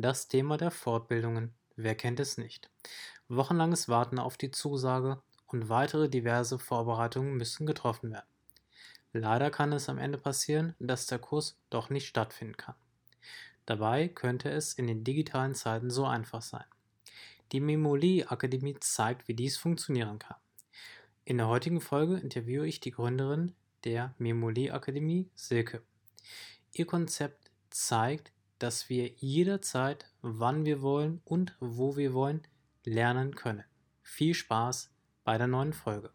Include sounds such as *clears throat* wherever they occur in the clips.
Das Thema der Fortbildungen. Wer kennt es nicht? Wochenlanges Warten auf die Zusage und weitere diverse Vorbereitungen müssen getroffen werden. Leider kann es am Ende passieren, dass der Kurs doch nicht stattfinden kann. Dabei könnte es in den digitalen Zeiten so einfach sein. Die Memoli Akademie zeigt, wie dies funktionieren kann. In der heutigen Folge interviewe ich die Gründerin der Memoli Akademie, Silke. Ihr Konzept zeigt, dass wir jederzeit, wann wir wollen und wo wir wollen, lernen können. Viel Spaß bei der neuen Folge.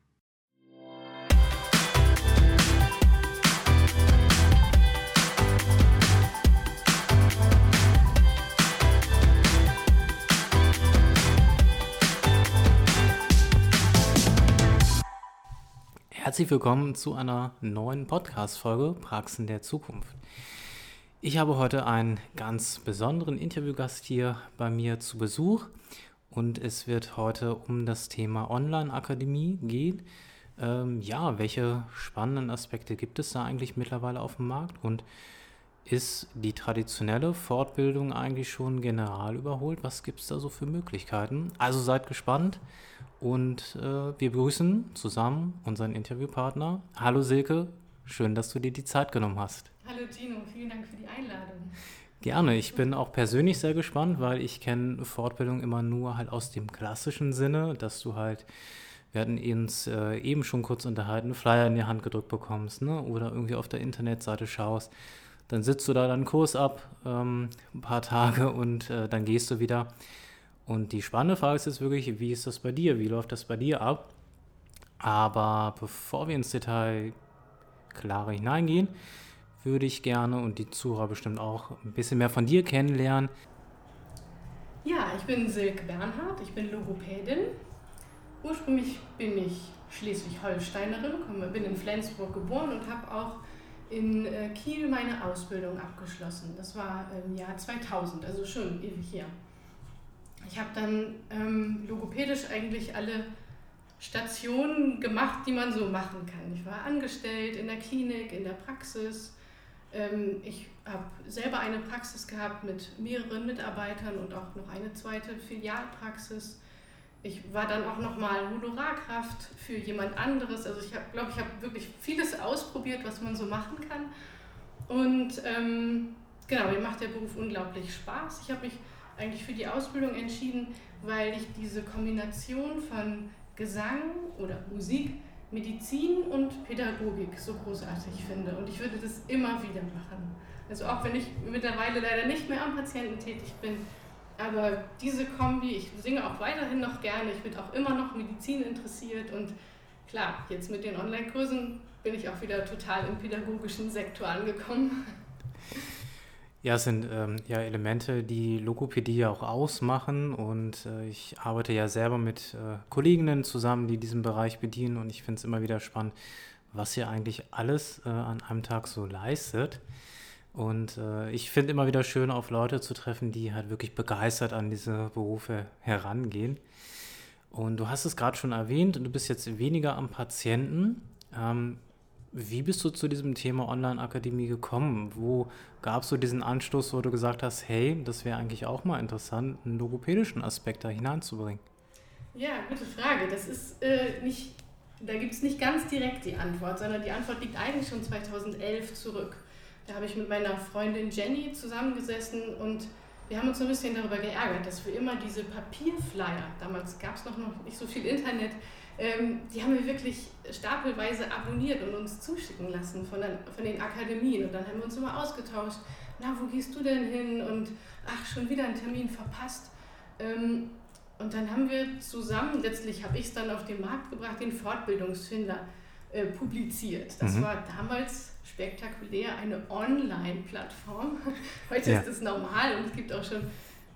Herzlich willkommen zu einer neuen Podcast-Folge Praxen der Zukunft. Ich habe heute einen ganz besonderen Interviewgast hier bei mir zu Besuch und es wird heute um das Thema Online-Akademie gehen. Ähm, ja, welche spannenden Aspekte gibt es da eigentlich mittlerweile auf dem Markt und ist die traditionelle Fortbildung eigentlich schon general überholt? Was gibt es da so für Möglichkeiten? Also seid gespannt und äh, wir begrüßen zusammen unseren Interviewpartner. Hallo Silke, schön, dass du dir die Zeit genommen hast. Hallo Tino, vielen Dank für die Einladung. Gerne, ich bin auch persönlich sehr gespannt, weil ich kenne Fortbildung immer nur halt aus dem klassischen Sinne, dass du halt, wir hatten uns äh, eben schon kurz unterhalten, Flyer in die Hand gedrückt bekommst ne? oder irgendwie auf der Internetseite schaust. Dann sitzt du da deinen Kurs ab, ähm, ein paar Tage und äh, dann gehst du wieder. Und die spannende Frage ist jetzt wirklich, wie ist das bei dir? Wie läuft das bei dir ab? Aber bevor wir ins Detail klarer hineingehen, würde ich gerne und die Zuhörer bestimmt auch ein bisschen mehr von dir kennenlernen. Ja, ich bin Silke Bernhard, ich bin Logopädin. Ursprünglich bin ich Schleswig-Holsteinerin, bin in Flensburg geboren und habe auch in äh, Kiel meine Ausbildung abgeschlossen. Das war im Jahr 2000, also schon ewig her. Ich habe dann ähm, logopädisch eigentlich alle Stationen gemacht, die man so machen kann. Ich war angestellt in der Klinik, in der Praxis, ich habe selber eine Praxis gehabt mit mehreren Mitarbeitern und auch noch eine zweite Filialpraxis. Ich war dann auch noch mal Honorarkraft für jemand anderes. Also ich glaube, ich habe wirklich vieles ausprobiert, was man so machen kann. Und ähm, genau, mir macht der Beruf unglaublich Spaß. Ich habe mich eigentlich für die Ausbildung entschieden, weil ich diese Kombination von Gesang oder Musik Medizin und Pädagogik so großartig finde. Und ich würde das immer wieder machen. Also auch wenn ich mittlerweile leider nicht mehr am Patienten tätig bin. Aber diese Kombi, ich singe auch weiterhin noch gerne, ich bin auch immer noch Medizin interessiert und klar, jetzt mit den Online-Kursen bin ich auch wieder total im pädagogischen Sektor angekommen. Ja, es sind ähm, ja Elemente, die Logopädie ja auch ausmachen und äh, ich arbeite ja selber mit äh, Kolleginnen zusammen, die diesen Bereich bedienen und ich finde es immer wieder spannend, was ihr eigentlich alles äh, an einem Tag so leistet. Und äh, ich finde immer wieder schön, auf Leute zu treffen, die halt wirklich begeistert an diese Berufe herangehen. Und du hast es gerade schon erwähnt, du bist jetzt weniger am Patienten. Ähm, wie bist du zu diesem Thema Online-Akademie gekommen? Wo gab es so diesen Anstoß, wo du gesagt hast, hey, das wäre eigentlich auch mal interessant, einen logopädischen Aspekt da hineinzubringen? Ja, gute Frage. Das ist äh, nicht, da gibt es nicht ganz direkt die Antwort, sondern die Antwort liegt eigentlich schon 2011 zurück. Da habe ich mit meiner Freundin Jenny zusammengesessen und wir haben uns ein bisschen darüber geärgert, dass wir immer diese Papierflyer, damals gab es noch nicht so viel Internet, ähm, die haben wir wirklich stapelweise abonniert und uns zuschicken lassen von, der, von den Akademien. Und dann haben wir uns immer ausgetauscht, na, wo gehst du denn hin? Und ach, schon wieder einen Termin verpasst. Ähm, und dann haben wir zusammen, letztlich habe ich es dann auf den Markt gebracht, den Fortbildungsfinder äh, publiziert. Das mhm. war damals spektakulär eine Online-Plattform. *laughs* Heute ja. ist es normal und es gibt auch schon,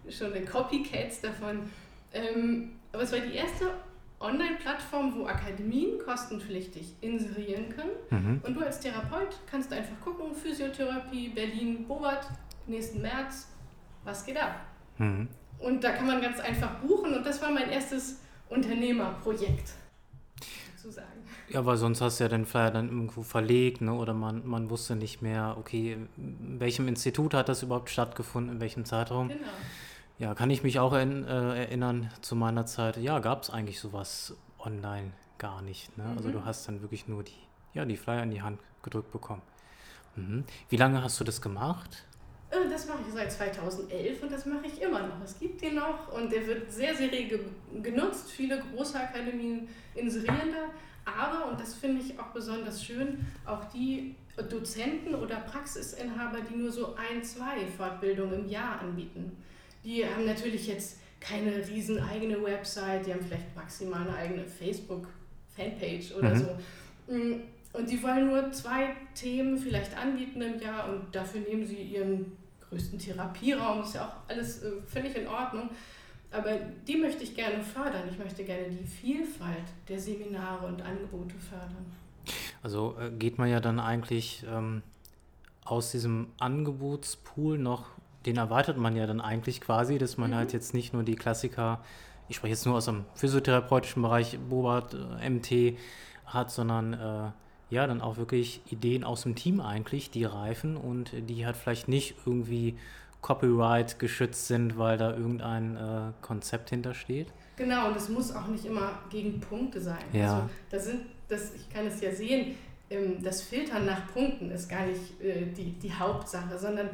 schon Copycats davon. Ähm, aber es war die erste Online-Plattform, wo Akademien kostenpflichtig inserieren können. Mhm. Und du als Therapeut kannst einfach gucken, Physiotherapie, Berlin, Bobert, nächsten März, was geht ab? Mhm. Und da kann man ganz einfach buchen und das war mein erstes Unternehmerprojekt. dazu sagen. Ja, weil sonst hast du ja den Flyer dann irgendwo verlegt, ne? oder man, man wusste nicht mehr, okay, in welchem Institut hat das überhaupt stattgefunden, in welchem Zeitraum. Genau. Ja, kann ich mich auch in, äh, erinnern zu meiner Zeit, ja, gab es eigentlich sowas online gar nicht. Ne? Mhm. Also du mhm. hast dann wirklich nur die, ja, die Flyer in die Hand gedrückt bekommen. Mhm. Wie lange hast du das gemacht? Äh, das mache ich seit 2011 und das mache ich immer noch. Es gibt den noch und der wird sehr, sehr rege genutzt. Viele große Akademien inserieren da. Aber, und das finde ich auch besonders schön, auch die Dozenten oder Praxisinhaber, die nur so ein, zwei Fortbildungen im Jahr anbieten. Die haben natürlich jetzt keine riesen eigene Website, die haben vielleicht maximal eine eigene Facebook-Fanpage oder mhm. so. Mm, und die wollen nur zwei Themen vielleicht anbieten im Jahr und dafür nehmen sie ihren größten Therapieraum. Das ist ja auch alles äh, völlig in Ordnung. Aber die möchte ich gerne fördern. Ich möchte gerne die Vielfalt der Seminare und Angebote fördern. Also äh, geht man ja dann eigentlich ähm, aus diesem Angebotspool noch, den erweitert man ja dann eigentlich quasi, dass man mhm. halt jetzt nicht nur die Klassiker, ich spreche jetzt nur aus dem physiotherapeutischen Bereich, Bobat, äh, MT hat, sondern äh, ja, dann auch wirklich Ideen aus dem Team eigentlich, die reifen und die halt vielleicht nicht irgendwie Copyright geschützt sind, weil da irgendein äh, Konzept hintersteht. Genau, und es muss auch nicht immer gegen Punkte sein. Ja. Also, das sind, das, ich kann es ja sehen, ähm, das Filtern nach Punkten ist gar nicht äh, die, die Hauptsache, sondern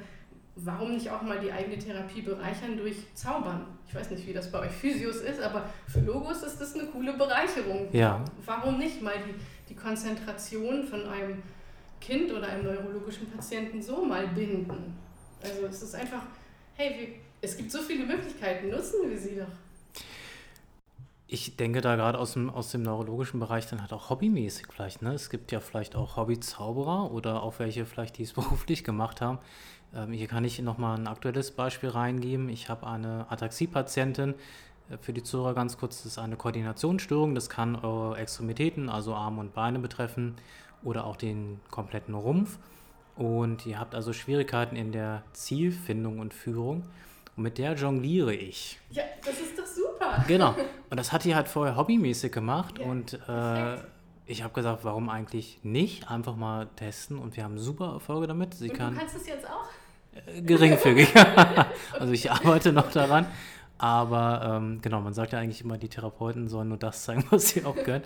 warum nicht auch mal die eigene Therapie bereichern durch Zaubern? Ich weiß nicht, wie das bei euch Physios ist, aber für Logos ist das eine coole Bereicherung. Ja. Warum nicht mal die die Konzentration von einem Kind oder einem neurologischen Patienten so mal binden. Also es ist einfach, hey, wir, es gibt so viele Möglichkeiten, nutzen wir sie doch. Ich denke da gerade aus dem, aus dem neurologischen Bereich dann halt auch hobbymäßig vielleicht. Ne? Es gibt ja vielleicht auch Hobbyzauberer oder auch welche vielleicht, die es *laughs* beruflich gemacht haben. Ähm, hier kann ich nochmal ein aktuelles Beispiel reingeben. Ich habe eine Ataxie-Patientin, äh, für die Zuhörer ganz kurz, das ist eine Koordinationsstörung. Das kann eure Extremitäten, also Arme und Beine betreffen oder auch den kompletten Rumpf. Und ihr habt also Schwierigkeiten in der Zielfindung und Führung. Und mit der jongliere ich. Ja, das ist doch super. Genau. Und das hat die halt vorher hobbymäßig gemacht. Ja, und äh, ich habe gesagt, warum eigentlich nicht? Einfach mal testen. Und wir haben super Erfolge damit. Sie und kann, du kannst es jetzt auch? Äh, geringfügig. *laughs* *laughs* also ich arbeite noch daran. Aber ähm, genau, man sagt ja eigentlich immer, die Therapeuten sollen nur das zeigen, *laughs* was sie auch können.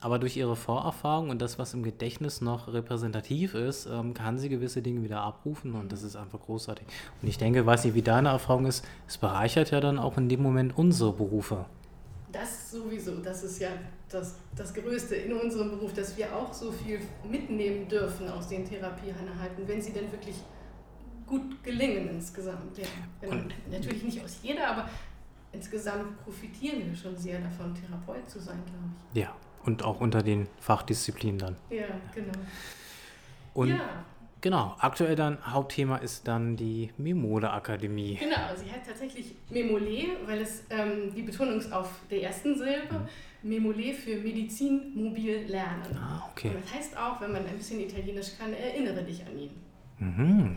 Aber durch ihre Vorerfahrung und das, was im Gedächtnis noch repräsentativ ist, ähm, kann sie gewisse Dinge wieder abrufen und das ist einfach großartig. Und ich denke, weiß nicht, wie deine Erfahrung ist, es bereichert ja dann auch in dem Moment unsere Berufe. Das sowieso, das ist ja das, das Größte in unserem Beruf, dass wir auch so viel mitnehmen dürfen aus den Therapieeinheiten, wenn sie denn wirklich gut gelingen insgesamt. Ja. Genau. Natürlich nicht aus jeder, aber insgesamt profitieren wir schon sehr davon, Therapeut zu sein, glaube ich. Ja, und auch unter den Fachdisziplinen dann. Ja, genau. Und ja. Genau, aktuell dann Hauptthema ist dann die Memole Akademie. Genau, sie heißt tatsächlich Memole, weil es ähm, die Betonung ist auf der ersten Silbe. Mhm. Memole für Medizin mobil lernen. Ah, okay. Und das heißt auch, wenn man ein bisschen Italienisch kann, erinnere dich an ihn. Mhm.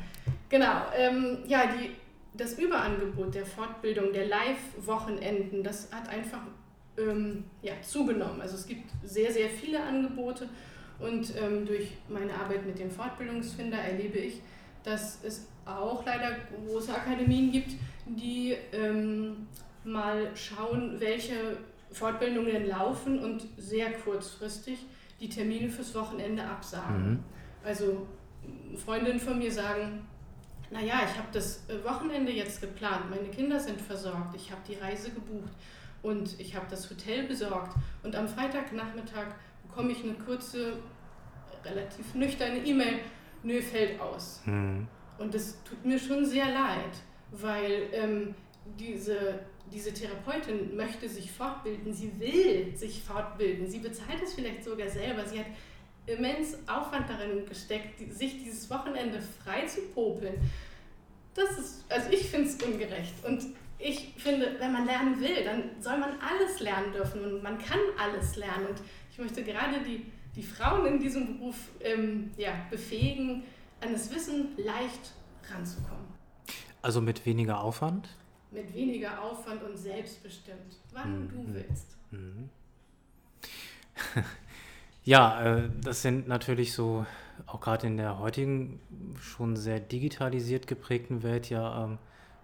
Genau, ähm, ja, die, das Überangebot der Fortbildung, der Live-Wochenenden, das hat einfach ähm, ja, zugenommen. Also es gibt sehr, sehr viele Angebote und ähm, durch meine Arbeit mit dem Fortbildungsfinder erlebe ich, dass es auch leider große Akademien gibt, die ähm, mal schauen, welche Fortbildungen laufen und sehr kurzfristig die Termine fürs Wochenende absagen. Mhm. Also Freundinnen von mir sagen, naja, ich habe das äh, Wochenende jetzt geplant, meine Kinder sind versorgt, ich habe die Reise gebucht und ich habe das Hotel besorgt und am Freitagnachmittag bekomme ich eine kurze, relativ nüchterne E-Mail, nö, fällt aus. Mhm. Und das tut mir schon sehr leid, weil ähm, diese, diese Therapeutin möchte sich fortbilden, sie will sich fortbilden, sie bezahlt es vielleicht sogar selber, sie hat immens Aufwand darin gesteckt, sich dieses Wochenende frei zu popeln. Das ist, also ich finde es ungerecht. Und ich finde, wenn man lernen will, dann soll man alles lernen dürfen und man kann alles lernen. Und ich möchte gerade die, die Frauen in diesem Beruf ähm, ja, befähigen, an das Wissen leicht ranzukommen. Also mit weniger Aufwand? Mit weniger Aufwand und selbstbestimmt, wann mhm. du willst. Mhm. *laughs* Ja, äh, das sind natürlich so, auch gerade in der heutigen schon sehr digitalisiert geprägten Welt, ja, ähm,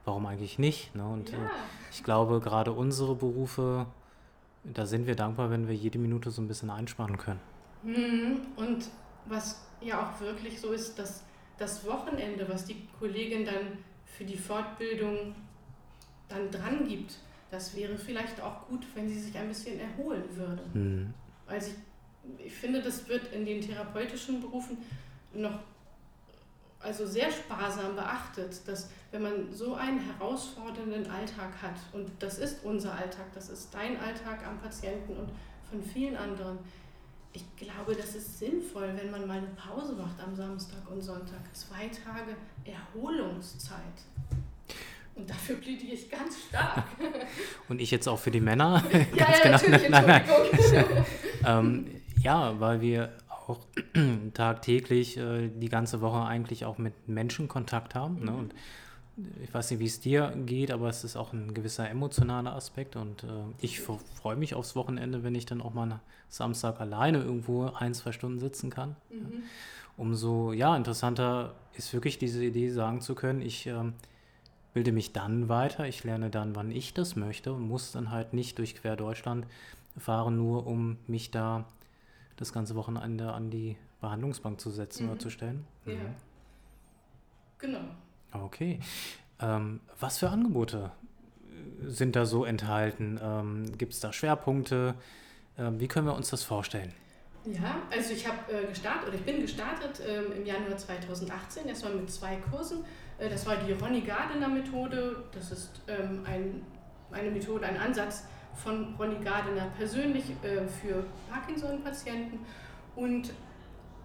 warum eigentlich nicht? Ne? Und ja. äh, ich glaube, gerade unsere Berufe, da sind wir dankbar, wenn wir jede Minute so ein bisschen einsparen können. Mhm. Und was ja auch wirklich so ist, dass das Wochenende, was die Kollegin dann für die Fortbildung dann dran gibt, das wäre vielleicht auch gut, wenn sie sich ein bisschen erholen würde. Mhm. Also ich, ich finde, das wird in den therapeutischen Berufen noch also sehr sparsam beachtet, dass wenn man so einen herausfordernden Alltag hat, und das ist unser Alltag, das ist dein Alltag am Patienten und von vielen anderen, ich glaube, das ist sinnvoll, wenn man mal eine Pause macht am Samstag und Sonntag. Zwei Tage Erholungszeit. Und dafür plädiere ich ganz stark. *laughs* Und ich jetzt auch für die Männer? ja, *laughs* ja, genau. natürlich, *laughs* nein, nein. ähm, ja, weil wir auch *clears throat* tagtäglich äh, die ganze Woche eigentlich auch mit Menschen Kontakt haben. Mhm. Ne? Und ich weiß nicht, wie es dir geht, aber es ist auch ein gewisser emotionaler Aspekt und äh, ich freue mich aufs Wochenende, wenn ich dann auch mal Samstag alleine irgendwo ein, zwei Stunden sitzen kann. Mhm. Ja. Umso ja, interessanter ist wirklich diese Idee, sagen zu können, ich ähm, bilde mich dann weiter, ich lerne dann, wann ich das möchte und muss dann halt nicht durch quer Deutschland fahren, nur um mich da das ganze Wochenende an die Behandlungsbank zu setzen mhm. oder zu stellen. Ja. Mhm. Genau. Okay. Ähm, was für Angebote sind da so enthalten? Ähm, Gibt es da Schwerpunkte? Ähm, wie können wir uns das vorstellen? Ja, also ich habe äh, gestartet oder ich bin gestartet ähm, im Januar 2018 erstmal mit zwei Kursen. Äh, das war die Ronny Gardner Methode. Das ist ähm, ein, eine Methode, ein Ansatz von Ronny Gardner persönlich äh, für Parkinson-Patienten und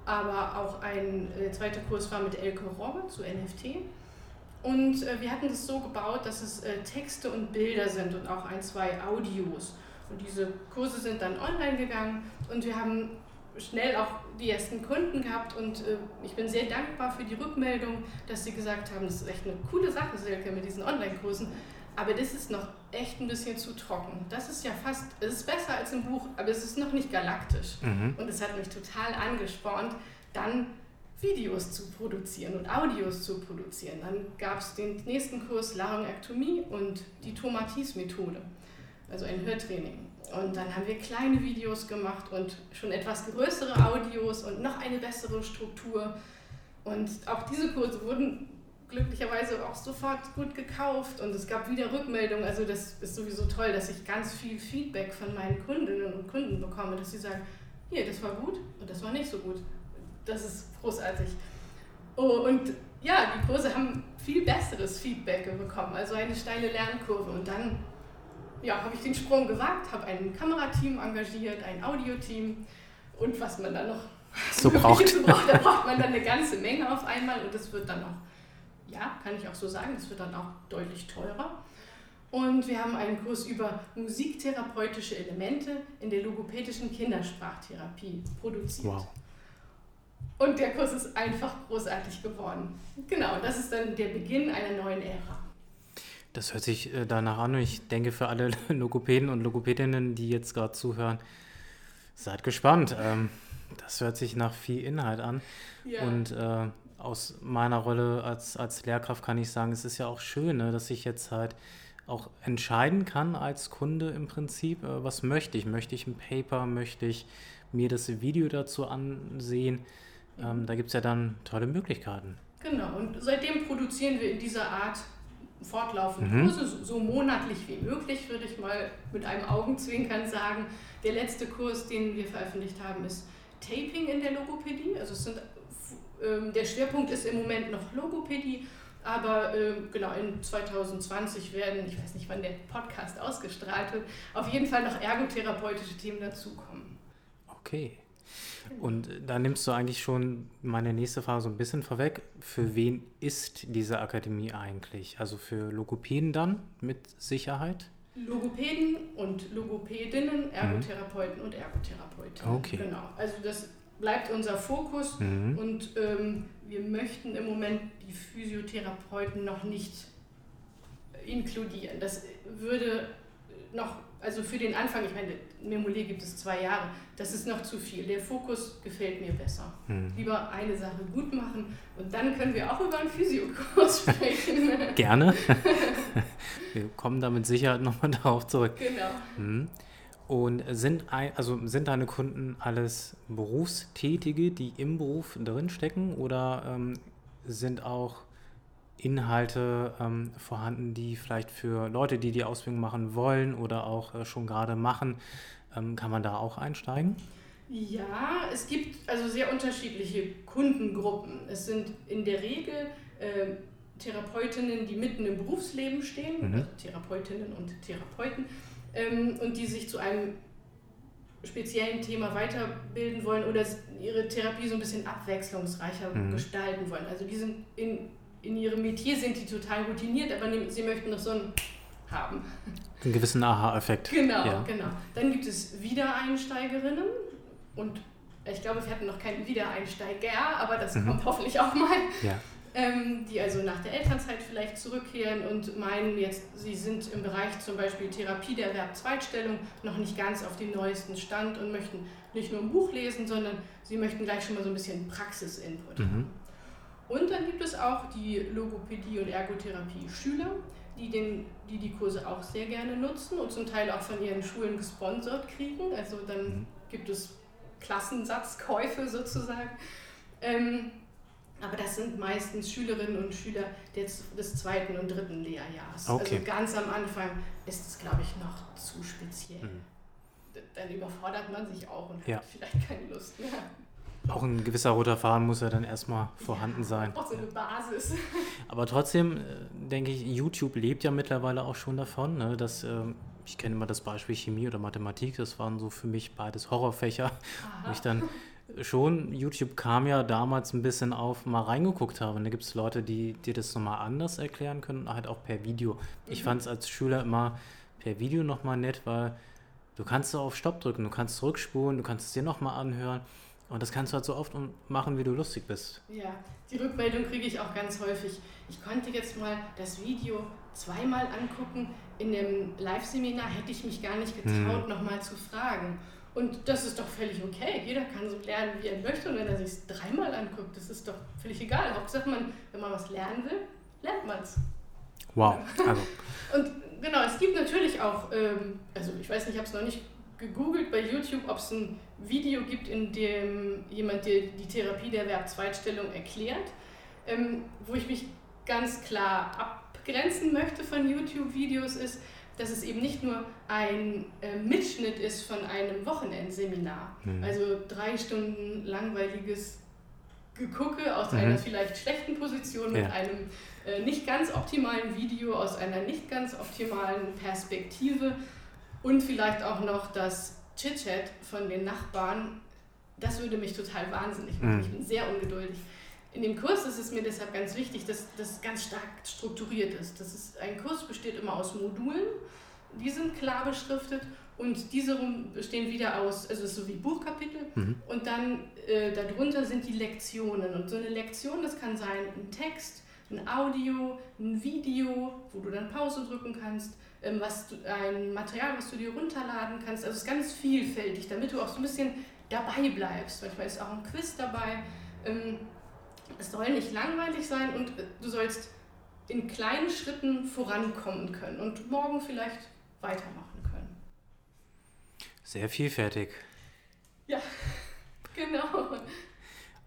aber auch ein äh, zweiter Kurs war mit Elke Robbe zu NFT. Und äh, wir hatten das so gebaut, dass es äh, Texte und Bilder sind und auch ein, zwei Audios. Und diese Kurse sind dann online gegangen und wir haben schnell auch die ersten Kunden gehabt und äh, ich bin sehr dankbar für die Rückmeldung, dass sie gesagt haben, das ist echt eine coole Sache, Silke, mit diesen Online-Kursen. Aber das ist noch echt ein bisschen zu trocken. Das ist ja fast, es ist besser als ein Buch, aber es ist noch nicht galaktisch. Mhm. Und es hat mich total angespornt, dann Videos zu produzieren und Audios zu produzieren. Dann gab es den nächsten Kurs Laryngektomie und die Tomatis-Methode, also ein Hörtraining. Und dann haben wir kleine Videos gemacht und schon etwas größere Audios und noch eine bessere Struktur. Und auch diese Kurse wurden glücklicherweise auch sofort gut gekauft und es gab wieder Rückmeldungen. Also das ist sowieso toll, dass ich ganz viel Feedback von meinen Kundinnen und Kunden bekomme, dass sie sagen, hier, das war gut und das war nicht so gut. Das ist großartig. Oh, und ja, die Kurse haben viel besseres Feedback bekommen, also eine steile Lernkurve. Und dann ja, habe ich den Sprung gewagt, habe ein Kamerateam engagiert, ein Audioteam und was man dann noch so braucht. So *laughs* braucht. Da braucht man dann eine ganze Menge auf einmal und das wird dann auch ja, kann ich auch so sagen, das wird dann auch deutlich teurer. Und wir haben einen Kurs über musiktherapeutische Elemente in der logopädischen Kindersprachtherapie produziert. Wow. Und der Kurs ist einfach großartig geworden. Genau, das ist dann der Beginn einer neuen Ära. Das hört sich äh, danach an und ich denke für alle *laughs* Logopäden und Logopädinnen, die jetzt gerade zuhören, seid gespannt. Ähm, das hört sich nach viel Inhalt an. Ja. Und äh, aus meiner Rolle als, als Lehrkraft kann ich sagen, es ist ja auch schön, ne, dass ich jetzt halt auch entscheiden kann als Kunde im Prinzip, äh, was möchte ich. Möchte ich ein Paper, möchte ich mir das Video dazu ansehen. Ähm, da gibt es ja dann tolle Möglichkeiten. Genau, und seitdem produzieren wir in dieser Art fortlaufend mhm. Kurse, so monatlich wie möglich, würde ich mal mit einem Augenzwinkern sagen. Der letzte Kurs, den wir veröffentlicht haben, ist Taping in der Logopädie. Also es sind ähm, der Schwerpunkt ist im Moment noch Logopädie, aber äh, genau in 2020 werden, ich weiß nicht, wann der Podcast ausgestrahlt wird, auf jeden Fall noch ergotherapeutische Themen dazukommen. Okay. Und da nimmst du eigentlich schon meine nächste Frage so ein bisschen vorweg. Für wen ist diese Akademie eigentlich? Also für Logopäden dann mit Sicherheit? Logopäden und Logopädinnen, Ergotherapeuten mhm. und Ergotherapeutinnen. Okay. Genau. Also das bleibt unser Fokus mhm. und ähm, wir möchten im Moment die Physiotherapeuten noch nicht inkludieren. Das würde noch, also für den Anfang, ich meine, Memolé gibt es zwei Jahre, das ist noch zu viel. Der Fokus gefällt mir besser. Hm. Lieber eine Sache gut machen und dann können wir auch über einen Physiokurs *laughs* sprechen. Gerne. *laughs* wir kommen da mit Sicherheit nochmal darauf zurück. Genau. Hm. Und sind, also sind deine Kunden alles Berufstätige, die im Beruf drinstecken oder ähm, sind auch Inhalte ähm, vorhanden, die vielleicht für Leute, die die Ausbildung machen wollen oder auch äh, schon gerade machen, ähm, kann man da auch einsteigen? Ja, es gibt also sehr unterschiedliche Kundengruppen. Es sind in der Regel äh, Therapeutinnen, die mitten im Berufsleben stehen, mhm. also Therapeutinnen und Therapeuten, ähm, und die sich zu einem speziellen Thema weiterbilden wollen oder ihre Therapie so ein bisschen abwechslungsreicher mhm. gestalten wollen. Also die sind in in ihrem Metier sind die total routiniert, aber sie möchten noch so einen haben. *laughs* Einen gewissen Aha-Effekt. Genau, ja. genau. Dann gibt es Wiedereinsteigerinnen und ich glaube, wir hatten noch keinen Wiedereinsteiger, aber das mhm. kommt hoffentlich auch mal. Ja. Ähm, die also nach der Elternzeit vielleicht zurückkehren und meinen jetzt, sie sind im Bereich zum Beispiel Therapie der Verb-Zweitstellung noch nicht ganz auf dem neuesten Stand und möchten nicht nur ein Buch lesen, sondern sie möchten gleich schon mal so ein bisschen Praxisinput mhm. haben. Und dann gibt es auch die Logopädie- und Ergotherapie-Schüler, die, den, die die Kurse auch sehr gerne nutzen und zum Teil auch von ihren Schulen gesponsert kriegen. Also dann mhm. gibt es Klassensatzkäufe sozusagen. Ähm, aber das sind meistens Schülerinnen und Schüler des, des zweiten und dritten Lehrjahres. Okay. Also ganz am Anfang ist es, glaube ich, noch zu speziell. Mhm. Dann überfordert man sich auch und ja. hat vielleicht keine Lust mehr. Auch ein gewisser roter Faden muss ja dann erstmal vorhanden sein. Auch so eine Basis. *laughs* Aber trotzdem äh, denke ich, YouTube lebt ja mittlerweile auch schon davon. Ne, dass, äh, ich kenne immer das Beispiel Chemie oder Mathematik, das waren so für mich beides Horrorfächer. Wo ich dann schon, YouTube kam ja damals ein bisschen auf, mal reingeguckt habe. Und da gibt es Leute, die dir das nochmal anders erklären können, halt auch per Video. Ich mhm. fand es als Schüler immer per Video nochmal nett, weil du kannst so auf Stopp drücken, du kannst zurückspulen, du kannst es dir nochmal anhören. Und das kannst du halt so oft machen, wie du lustig bist. Ja, die Rückmeldung kriege ich auch ganz häufig. Ich konnte jetzt mal das Video zweimal angucken. In dem Live-Seminar hätte ich mich gar nicht getraut, hm. nochmal zu fragen. Und das ist doch völlig okay. Jeder kann so lernen, wie er möchte. Und wenn er sich es dreimal anguckt, das ist doch völlig egal. Hauptsache, man, wenn man was lernen will, lernt man es. Wow. Also. *laughs* Und genau, es gibt natürlich auch, ähm, also ich weiß nicht, ich habe es noch nicht gegoogelt bei YouTube, ob es ein Video gibt, in dem jemand dir die Therapie der Verb-Zweitstellung erklärt, ähm, wo ich mich ganz klar abgrenzen möchte von YouTube-Videos, ist, dass es eben nicht nur ein äh, Mitschnitt ist von einem Wochenendseminar. Mhm. Also drei Stunden langweiliges Gegucke aus mhm. einer vielleicht schlechten Position mit ja. einem äh, nicht ganz optimalen Video aus einer nicht ganz optimalen Perspektive und vielleicht auch noch das Chit-Chat von den Nachbarn, das würde mich total wahnsinnig machen. Mhm. Ich bin sehr ungeduldig. In dem Kurs ist es mir deshalb ganz wichtig, dass das ganz stark strukturiert ist. Das ist ein Kurs besteht immer aus Modulen, die sind klar beschriftet und diese bestehen wieder aus, also so wie Buchkapitel mhm. und dann äh, darunter sind die Lektionen. Und so eine Lektion, das kann sein ein Text, ein Audio, ein Video, wo du dann Pause drücken kannst, ähm, was du, ein Material, was du dir runterladen kannst. Also es ist ganz vielfältig, damit du auch so ein bisschen dabei bleibst. Manchmal ist auch ein Quiz dabei. Ähm, es soll nicht langweilig sein und du sollst in kleinen Schritten vorankommen können und morgen vielleicht weitermachen können. Sehr vielfältig. Ja, *laughs* genau.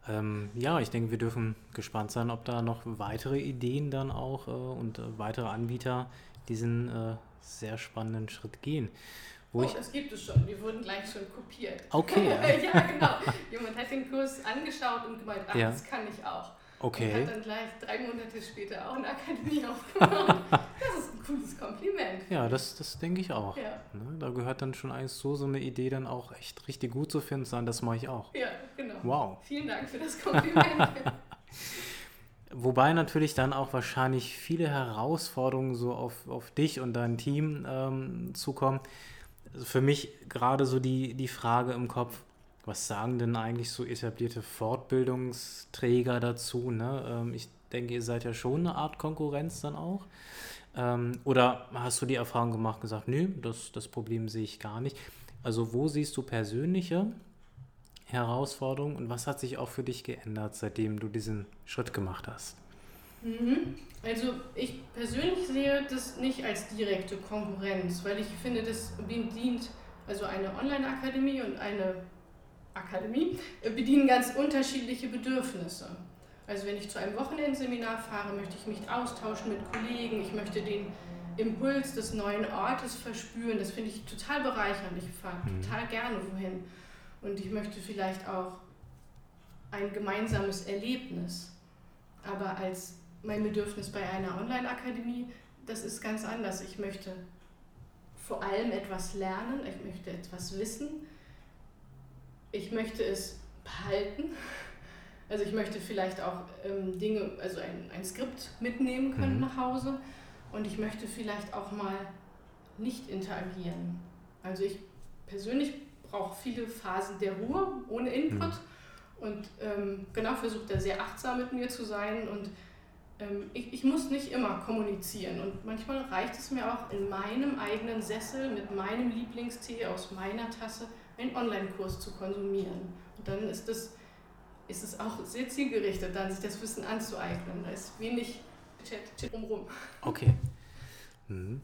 Ähm, ja, ich denke, wir dürfen gespannt sein, ob da noch weitere Ideen dann auch äh, und äh, weitere Anbieter diesen äh, sehr spannenden Schritt gehen. Wo oh, ich das gibt es schon. Die wurden gleich schon kopiert. Okay. *laughs* ja, genau. Jemand hat den Kurs angeschaut und gemeint, ach, ja. das kann ich auch. Okay. Und hat dann gleich drei Monate später auch eine Akademie *laughs* aufgebaut. das ist ein cooles Kompliment. Ja, das, das denke ich auch. Ja. Ne, da gehört dann schon eigentlich so, so eine Idee dann auch echt richtig gut zu finden, sein, das mache ich auch. Ja, genau. Wow. Vielen Dank für das Kompliment. *laughs* Wobei natürlich dann auch wahrscheinlich viele Herausforderungen so auf, auf dich und dein Team ähm, zukommen. Also für mich gerade so die, die Frage im Kopf, was sagen denn eigentlich so etablierte Fortbildungsträger dazu? Ne? Ähm, ich denke, ihr seid ja schon eine Art Konkurrenz dann auch. Ähm, oder hast du die Erfahrung gemacht und gesagt, nö, das, das Problem sehe ich gar nicht? Also wo siehst du persönliche Herausforderungen und was hat sich auch für dich geändert, seitdem du diesen Schritt gemacht hast? Mhm. Also ich persönlich sehe das nicht als direkte Konkurrenz, weil ich finde, das bedient, also eine Online-Akademie und eine Akademie bedienen ganz unterschiedliche Bedürfnisse. Also wenn ich zu einem Wochenendseminar fahre, möchte ich mich austauschen mit Kollegen, ich möchte den Impuls des neuen Ortes verspüren. Das finde ich total bereichernd. Ich fahre mhm. total gerne wohin. Und ich möchte vielleicht auch ein gemeinsames Erlebnis. Aber als mein Bedürfnis bei einer Online-Akademie, das ist ganz anders. Ich möchte vor allem etwas lernen, ich möchte etwas wissen, ich möchte es behalten. Also ich möchte vielleicht auch ähm, Dinge, also ein, ein Skript mitnehmen können mhm. nach Hause und ich möchte vielleicht auch mal nicht interagieren. Also ich persönlich brauche viele Phasen der Ruhe ohne Input mhm. und ähm, genau versuche da sehr achtsam mit mir zu sein und ich, ich muss nicht immer kommunizieren und manchmal reicht es mir auch in meinem eigenen Sessel mit meinem Lieblingstee aus meiner Tasse einen Online-Kurs zu konsumieren. Und dann ist es, ist es auch sehr zielgerichtet, dann sich das Wissen anzueignen. Da ist wenig Chat, Chat drumherum. Okay. Mhm.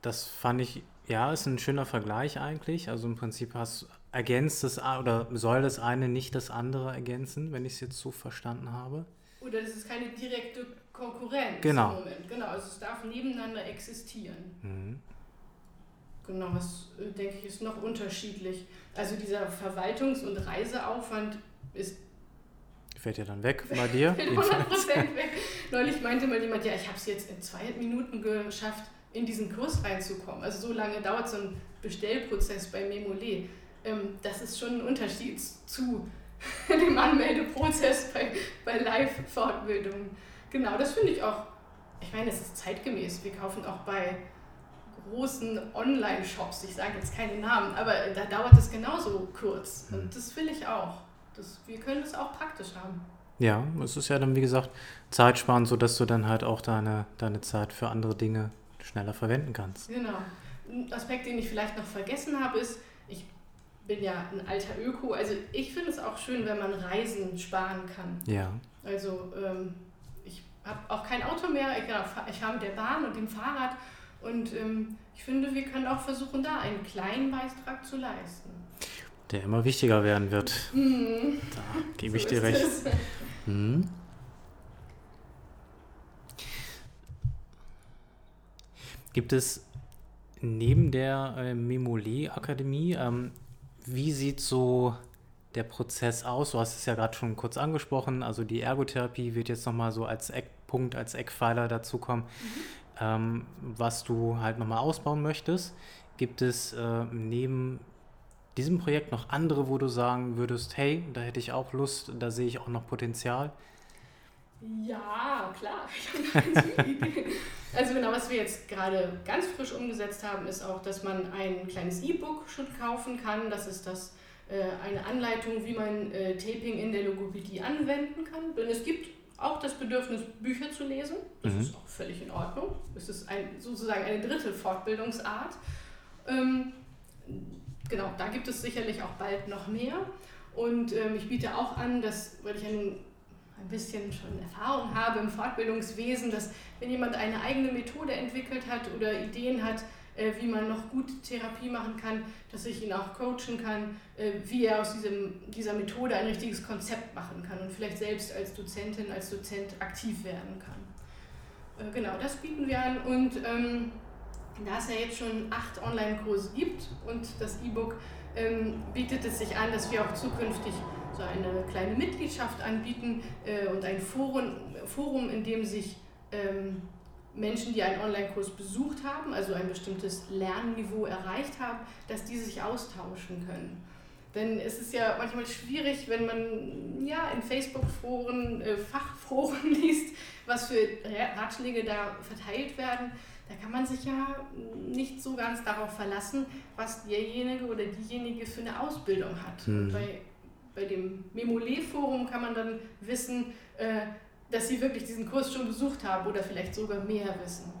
Das fand ich, ja, ist ein schöner Vergleich eigentlich. Also im Prinzip hast ergänzt das oder soll das eine nicht das andere ergänzen, wenn ich es jetzt so verstanden habe? Oder das ist keine direkte Konkurrenz genau. im Moment. Genau, also es darf nebeneinander existieren. Mhm. Genau, das äh, denke ich ist noch unterschiedlich. Also dieser Verwaltungs- und Reiseaufwand ist fällt ja dann weg *laughs* bei dir. 100% weg. Neulich meinte mal jemand, ja, ich habe es jetzt in zwei Minuten geschafft, in diesen Kurs reinzukommen. Also so lange dauert so ein Bestellprozess bei Memole. Ähm, das ist schon ein Unterschied zu *laughs* dem Anmeldeprozess bei, bei Live-Fortbildungen. Genau, das finde ich auch, ich meine, es ist zeitgemäß. Wir kaufen auch bei großen Online-Shops, ich sage jetzt keine Namen, aber da dauert es genauso kurz. Und hm. das will ich auch. Das, wir können es auch praktisch haben. Ja, es ist ja dann, wie gesagt, zeitsparend, sodass du dann halt auch deine, deine Zeit für andere Dinge schneller verwenden kannst. Genau. Ein Aspekt, den ich vielleicht noch vergessen habe, ist, bin ja ein alter Öko, also ich finde es auch schön, wenn man Reisen sparen kann. Ja. Also ähm, ich habe auch kein Auto mehr, ich, genau, ich fahre mit der Bahn und dem Fahrrad und ähm, ich finde, wir können auch versuchen, da einen kleinen Beitrag zu leisten der immer wichtiger werden wird. Mhm. Da gebe ich so dir recht. Mhm. Gibt es neben der äh, Memole-Akademie, ähm, wie sieht so der Prozess aus? Du hast es ja gerade schon kurz angesprochen, also die Ergotherapie wird jetzt nochmal so als Eckpunkt, als Eckpfeiler dazukommen, mhm. ähm, was du halt nochmal ausbauen möchtest. Gibt es äh, neben diesem Projekt noch andere, wo du sagen würdest, hey, da hätte ich auch Lust, da sehe ich auch noch Potenzial? Ja, klar. *laughs* *laughs* also genau, was wir jetzt gerade ganz frisch umgesetzt haben, ist auch, dass man ein kleines E-Book schon kaufen kann. Das ist das äh, eine Anleitung, wie man äh, Taping in der Logopädie anwenden kann. Denn es gibt auch das Bedürfnis, Bücher zu lesen. Das mhm. ist auch völlig in Ordnung. Es ist ein, sozusagen eine dritte Fortbildungsart. Ähm, genau, da gibt es sicherlich auch bald noch mehr. Und ähm, ich biete auch an, dass, weil ich ein, ein bisschen schon Erfahrung habe im Fortbildungswesen, dass wenn jemand eine eigene Methode entwickelt hat oder Ideen hat, äh, wie man noch gut Therapie machen kann, dass ich ihn auch coachen kann, äh, wie er aus diesem, dieser Methode ein richtiges Konzept machen kann und vielleicht selbst als Dozentin, als Dozent aktiv werden kann. Äh, genau, das bieten wir an und ähm, da es ja jetzt schon acht Online-Kurse gibt und das E-Book ähm, bietet es sich an, dass wir auch zukünftig so eine kleine Mitgliedschaft anbieten äh, und ein Forum, Forum, in dem sich ähm, Menschen, die einen Online-Kurs besucht haben, also ein bestimmtes Lernniveau erreicht haben, dass die sich austauschen können. Denn es ist ja manchmal schwierig, wenn man ja in Facebook-Foren, äh, Fachforen *laughs* liest, was für Ratschläge da verteilt werden da kann man sich ja nicht so ganz darauf verlassen, was derjenige oder diejenige für eine Ausbildung hat. Mhm. Bei, bei dem Memole-Forum kann man dann wissen, äh, dass sie wirklich diesen Kurs schon besucht haben oder vielleicht sogar mehr wissen.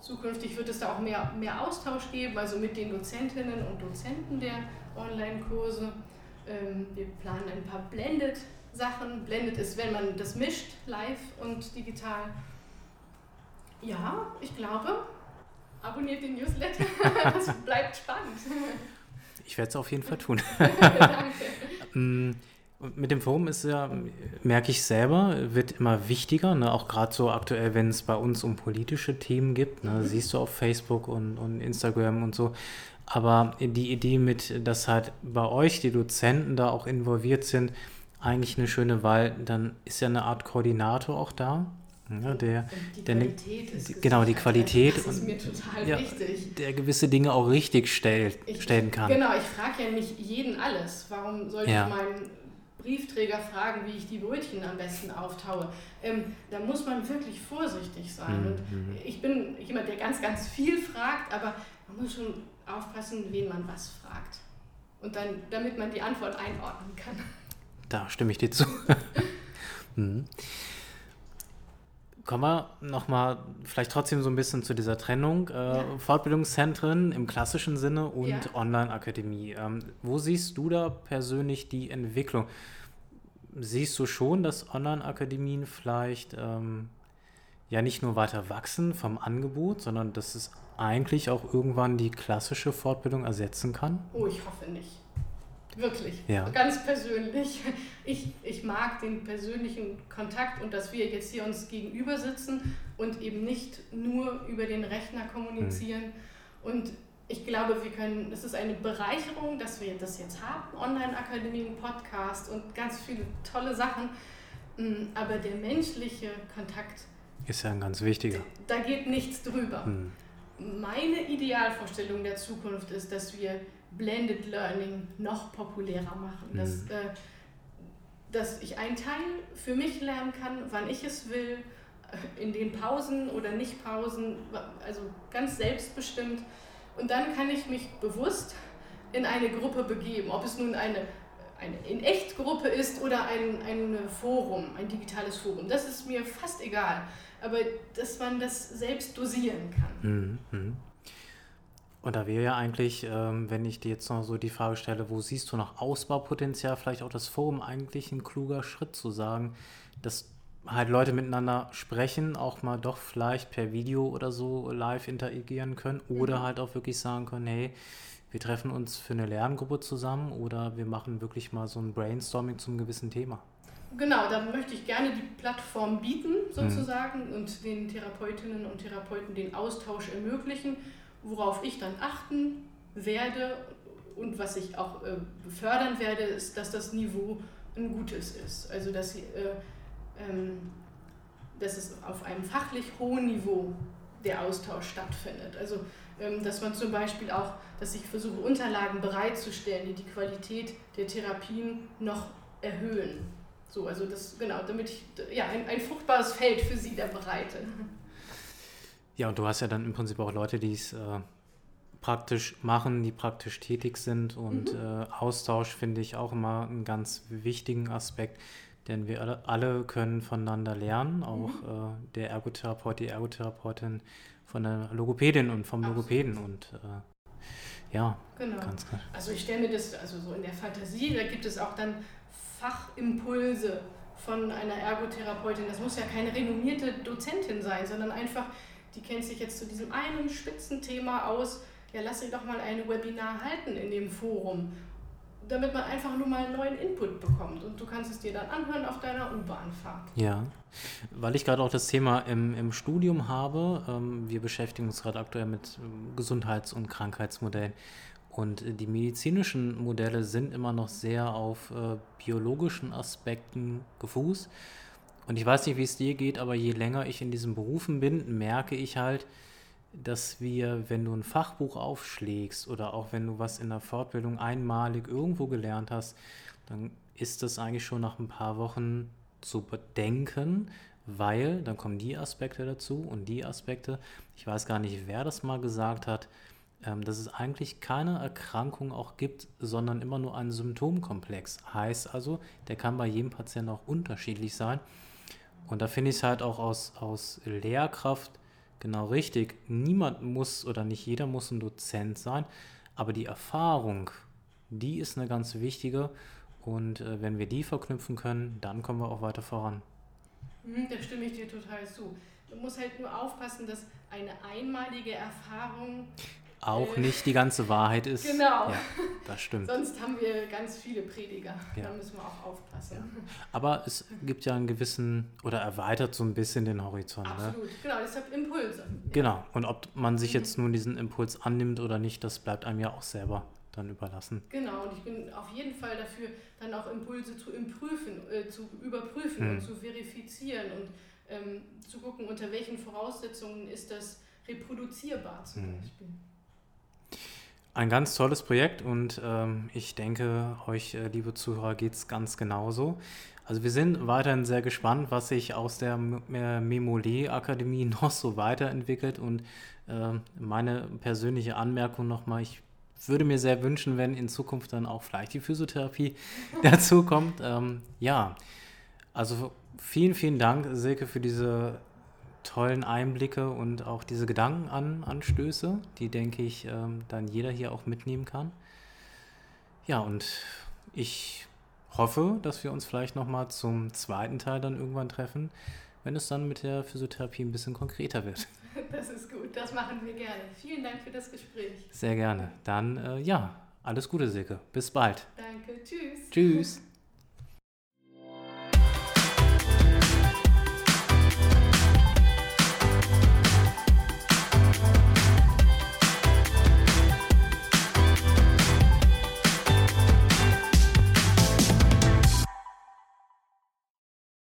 Zukünftig wird es da auch mehr, mehr Austausch geben, also mit den Dozentinnen und Dozenten der Online-Kurse. Ähm, wir planen ein paar Blended-Sachen. Blended ist, wenn man das mischt, live und digital. Ja, ich glaube, abonniert den Newsletter. *laughs* das bleibt spannend. Ich werde es auf jeden Fall tun. *laughs* Danke. Mm, mit dem Forum ist ja, merke ich selber, wird immer wichtiger, ne? auch gerade so aktuell, wenn es bei uns um politische Themen gibt, ne? Mhm. siehst du auf Facebook und, und Instagram und so. Aber die Idee mit, dass halt bei euch die Dozenten da auch involviert sind, eigentlich eine schöne Wahl. Dann ist ja eine Art Koordinator auch da. Ja, der, die der, Qualität ist Genau, die Qualität. Das ist mir total ja, wichtig. Der gewisse Dinge auch richtig stellt, ich, stellen kann. Genau, ich frage ja nicht jeden alles. Warum sollte ja. ich meinen Briefträger fragen, wie ich die Brötchen am besten auftaue? Ähm, da muss man wirklich vorsichtig sein. Mhm. Und ich bin jemand, der ganz, ganz viel fragt, aber man muss schon aufpassen, wen man was fragt. Und dann, damit man die Antwort einordnen kann. Da stimme ich dir zu. *laughs* mhm. Kommen wir nochmal vielleicht trotzdem so ein bisschen zu dieser Trennung. Äh, ja. Fortbildungszentren im klassischen Sinne und ja. Online-Akademie. Ähm, wo siehst du da persönlich die Entwicklung? Siehst du schon, dass Online-Akademien vielleicht ähm, ja nicht nur weiter wachsen vom Angebot, sondern dass es eigentlich auch irgendwann die klassische Fortbildung ersetzen kann? Oh, ich hoffe nicht. Wirklich. Ja. Ganz persönlich. Ich, ich mag den persönlichen Kontakt und dass wir jetzt hier uns gegenüber sitzen und eben nicht nur über den Rechner kommunizieren. Mhm. Und ich glaube, wir können, es ist eine Bereicherung, dass wir das jetzt haben, Online-Akademien, Podcast und ganz viele tolle Sachen. Mm, aber der menschliche Kontakt ist ja ein ganz wichtiger. Da geht nichts drüber. Mhm. Meine Idealvorstellung der Zukunft ist, dass wir Blended Learning noch populärer machen. Mhm. Dass, äh, dass ich einen Teil für mich lernen kann, wann ich es will, äh, in den Pausen oder nicht Pausen, also ganz selbstbestimmt. Und dann kann ich mich bewusst in eine Gruppe begeben, ob es nun eine, eine in echt Gruppe ist oder ein, ein Forum, ein digitales Forum. Das ist mir fast egal. Aber dass man das selbst dosieren kann. Mhm. Mhm. Und da wäre ja eigentlich, ähm, wenn ich dir jetzt noch so die Frage stelle, wo siehst du noch Ausbaupotenzial, vielleicht auch das Forum eigentlich ein kluger Schritt zu sagen, dass halt Leute miteinander sprechen, auch mal doch vielleicht per Video oder so live interagieren können oder mhm. halt auch wirklich sagen können, hey, wir treffen uns für eine Lerngruppe zusammen oder wir machen wirklich mal so ein Brainstorming zum gewissen Thema. Genau, da möchte ich gerne die Plattform bieten sozusagen mhm. und den Therapeutinnen und Therapeuten den Austausch ermöglichen worauf ich dann achten werde und was ich auch äh, fördern werde, ist, dass das Niveau ein gutes ist. Also dass, äh, ähm, dass es auf einem fachlich hohen Niveau der Austausch stattfindet. Also ähm, dass man zum Beispiel auch, dass ich versuche, Unterlagen bereitzustellen, die die Qualität der Therapien noch erhöhen. So, also das, genau, damit ich ja, ein, ein fruchtbares Feld für sie da bereite. *laughs* Ja, und du hast ja dann im Prinzip auch Leute, die es äh, praktisch machen, die praktisch tätig sind. Und mhm. äh, Austausch finde ich auch immer einen ganz wichtigen Aspekt, denn wir alle, alle können voneinander lernen, auch mhm. äh, der Ergotherapeut, die Ergotherapeutin von der Logopädin und vom Absolut. Logopäden. Und äh, ja, genau. ganz klar. Also ich stelle mir das, also so in der Fantasie, da gibt es auch dann Fachimpulse von einer Ergotherapeutin. Das muss ja keine renommierte Dozentin sein, sondern einfach die kennt sich jetzt zu diesem einen Spitzenthema aus, ja, lass sie doch mal ein Webinar halten in dem Forum, damit man einfach nur mal einen neuen Input bekommt. Und du kannst es dir dann anhören auf deiner U-Bahn-Fahrt. Ja, weil ich gerade auch das Thema im, im Studium habe. Ähm, wir beschäftigen uns gerade aktuell mit ähm, Gesundheits- und Krankheitsmodellen. Und die medizinischen Modelle sind immer noch sehr auf äh, biologischen Aspekten gefußt. Und ich weiß nicht, wie es dir geht, aber je länger ich in diesen Berufen bin, merke ich halt, dass wir, wenn du ein Fachbuch aufschlägst oder auch wenn du was in der Fortbildung einmalig irgendwo gelernt hast, dann ist das eigentlich schon nach ein paar Wochen zu bedenken, weil dann kommen die Aspekte dazu und die Aspekte. Ich weiß gar nicht, wer das mal gesagt hat, ähm, dass es eigentlich keine Erkrankung auch gibt, sondern immer nur ein Symptomkomplex. Heißt also, der kann bei jedem Patienten auch unterschiedlich sein. Und da finde ich es halt auch aus, aus Lehrkraft genau richtig. Niemand muss oder nicht jeder muss ein Dozent sein, aber die Erfahrung, die ist eine ganz wichtige. Und äh, wenn wir die verknüpfen können, dann kommen wir auch weiter voran. Mhm, da stimme ich dir total zu. Du musst halt nur aufpassen, dass eine einmalige Erfahrung auch nicht die ganze Wahrheit ist. Genau. Ja, das stimmt. Sonst haben wir ganz viele Prediger. Ja. Da müssen wir auch aufpassen. Ja. Aber es gibt ja einen gewissen oder erweitert so ein bisschen den Horizont. Ne? Absolut, ne? genau, deshalb Impulse. Genau. Und ob man sich jetzt nun diesen Impuls annimmt oder nicht, das bleibt einem ja auch selber dann überlassen. Genau, und ich bin auf jeden Fall dafür, dann auch Impulse zu, imprüfen, äh, zu überprüfen hm. und zu verifizieren und ähm, zu gucken, unter welchen Voraussetzungen ist das reproduzierbar zum hm. Beispiel. Ein ganz tolles Projekt und ähm, ich denke, euch, äh, liebe Zuhörer, geht es ganz genauso. Also wir sind weiterhin sehr gespannt, was sich aus der äh, Memole-Akademie *laughs* noch so weiterentwickelt und äh, meine persönliche Anmerkung nochmal, ich würde mir sehr wünschen, wenn in Zukunft dann auch vielleicht die Physiotherapie *laughs* dazu kommt. Ähm, ja, also vielen, vielen Dank, Silke, für diese tollen Einblicke und auch diese Gedankenanstöße, die, denke ich, ähm, dann jeder hier auch mitnehmen kann. Ja, und ich hoffe, dass wir uns vielleicht nochmal zum zweiten Teil dann irgendwann treffen, wenn es dann mit der Physiotherapie ein bisschen konkreter wird. *laughs* Das ist gut, das machen wir gerne. Vielen Dank für das Gespräch. Sehr gerne. Dann, äh, ja, alles Gute, Silke. Bis bald. Danke, tschüss. Tschüss. *laughs*